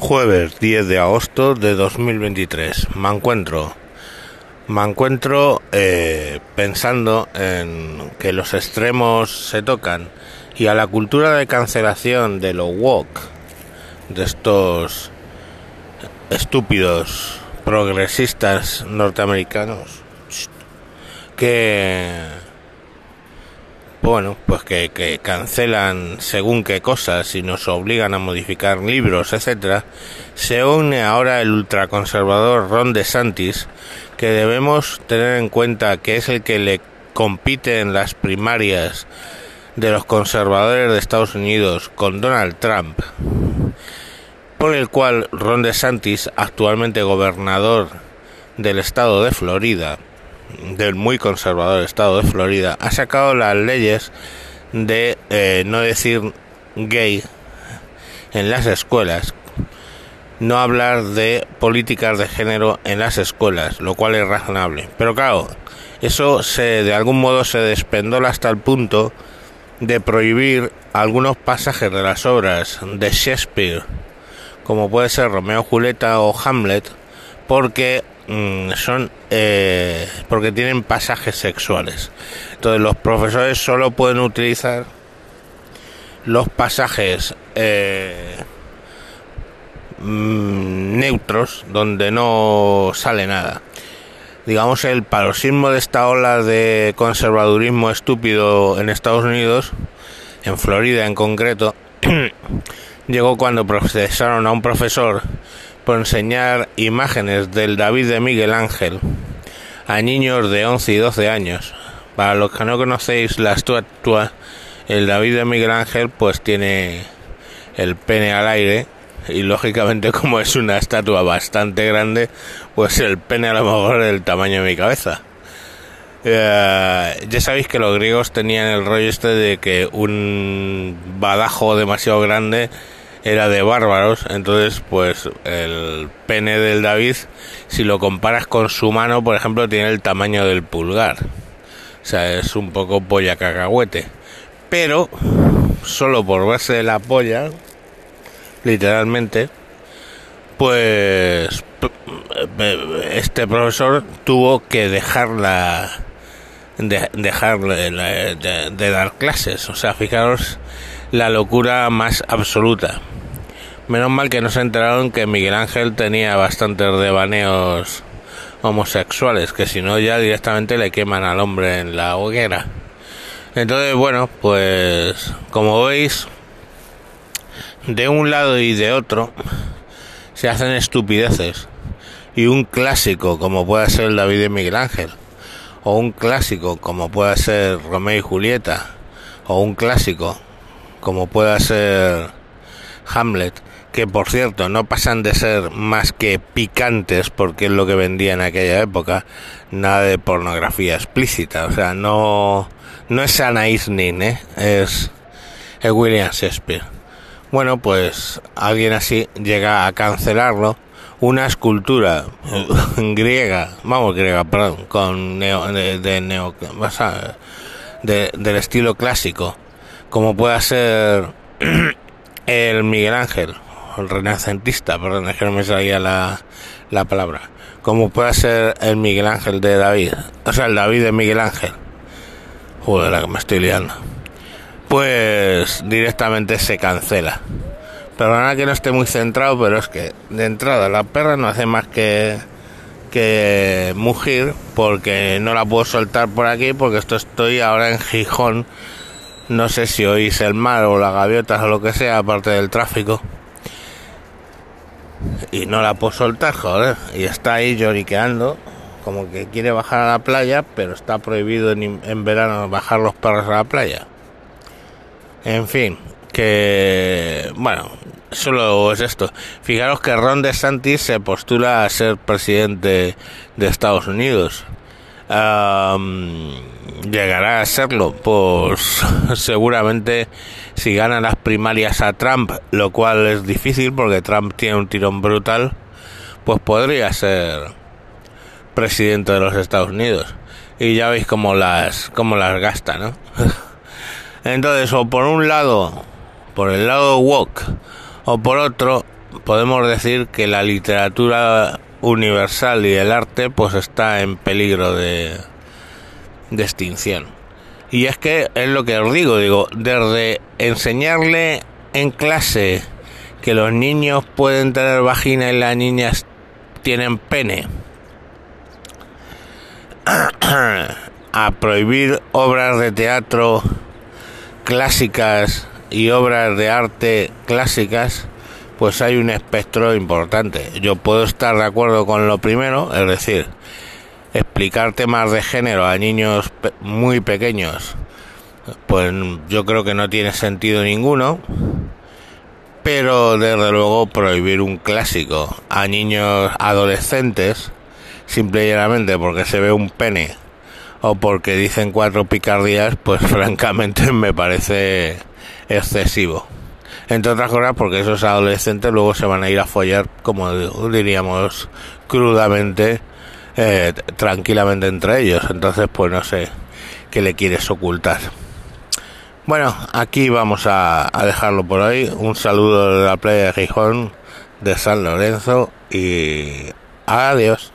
Jueves 10 de agosto de 2023. Me encuentro. Me encuentro eh, pensando en que los extremos se tocan y a la cultura de cancelación de lo woke, de estos estúpidos progresistas norteamericanos, que bueno, pues que, cancelan según qué cosas y nos obligan a modificar libros, etcétera, se une ahora el ultraconservador Ron DeSantis, que debemos tener en cuenta que es el que le compite en las primarias de los conservadores de Estados Unidos con Donald Trump, por el cual Ron DeSantis, actualmente gobernador del estado de Florida, del muy conservador estado de Florida ha sacado las leyes de eh, no decir gay en las escuelas, no hablar de políticas de género en las escuelas, lo cual es razonable. Pero claro, eso se de algún modo se despendola hasta el punto de prohibir algunos pasajes de las obras de Shakespeare, como puede ser Romeo Julieta o Hamlet, porque Mm, son eh, porque tienen pasajes sexuales. Entonces los profesores solo pueden utilizar los pasajes eh, mm, neutros donde no sale nada. Digamos el paroxismo de esta ola de conservadurismo estúpido en Estados Unidos, en Florida en concreto, llegó cuando procesaron a un profesor por enseñar imágenes del David de Miguel Ángel a niños de 11 y 12 años. Para los que no conocéis la estatua, el David de Miguel Ángel pues tiene el pene al aire y lógicamente como es una estatua bastante grande, pues el pene a lo mejor es del tamaño de mi cabeza. Eh, ya sabéis que los griegos tenían el rollo este de que un badajo demasiado grande era de bárbaros, entonces pues el pene del David, si lo comparas con su mano, por ejemplo, tiene el tamaño del pulgar. O sea, es un poco polla cacahuete. Pero, solo por verse de la polla, literalmente, pues este profesor tuvo que dejarla de, dejar de dar clases. O sea, fijaros la locura más absoluta. Menos mal que no se enteraron que Miguel Ángel tenía bastantes devaneos homosexuales, que si no ya directamente le queman al hombre en la hoguera. Entonces, bueno, pues como veis, de un lado y de otro se hacen estupideces. Y un clásico como puede ser David y Miguel Ángel, o un clásico como puede ser Romeo y Julieta, o un clásico como pueda ser Hamlet, que por cierto no pasan de ser más que picantes porque es lo que vendía en aquella época, nada de pornografía explícita, o sea, no, no es Anais Nin, ¿eh? es, es William Shakespeare. Bueno, pues alguien así llega a cancelarlo, una escultura griega, vamos griega, perdón, con neo, de, neo, de, del estilo clásico, como pueda ser el Miguel Ángel, el renacentista, perdón, es que no me salía la, la palabra, como pueda ser el Miguel Ángel de David, o sea, el David de Miguel Ángel, joder, la que me estoy liando, pues directamente se cancela. Perdona que no esté muy centrado, pero es que de entrada la perra no hace más que que mugir porque no la puedo soltar por aquí porque esto estoy ahora en Gijón no sé si oís el mar o las gaviotas o lo que sea, aparte del tráfico. Y no la puedo soltar, joder. Y está ahí lloriqueando, como que quiere bajar a la playa, pero está prohibido en, en verano bajar los perros a la playa. En fin, que. Bueno, solo es esto. Fijaros que Ron DeSantis se postula a ser presidente de Estados Unidos llegará a serlo, pues seguramente si gana las primarias a Trump, lo cual es difícil porque Trump tiene un tirón brutal, pues podría ser presidente de los Estados Unidos. Y ya veis cómo las, cómo las gasta, ¿no? Entonces, o por un lado, por el lado woke, o por otro, podemos decir que la literatura universal y el arte pues está en peligro de, extinción. Y es que es lo que os digo, digo, desde enseñarle en clase que los niños pueden tener vagina y las niñas tienen pene, a prohibir obras de teatro clásicas y obras de arte clásicas, pues hay un espectro importante. Yo puedo estar de acuerdo con lo primero, es decir, explicar temas de género a niños muy pequeños, pues yo creo que no tiene sentido ninguno. Pero desde luego prohibir un clásico a niños adolescentes, simple y porque se ve un pene o porque dicen cuatro picardías, pues francamente me parece excesivo. Entre otras cosas porque esos adolescentes luego se van a ir a follar, como diríamos crudamente, eh, tranquilamente entre ellos. Entonces, pues no sé qué le quieres ocultar. Bueno, aquí vamos a, a dejarlo por hoy. Un saludo de la playa de Gijón, de San Lorenzo y adiós.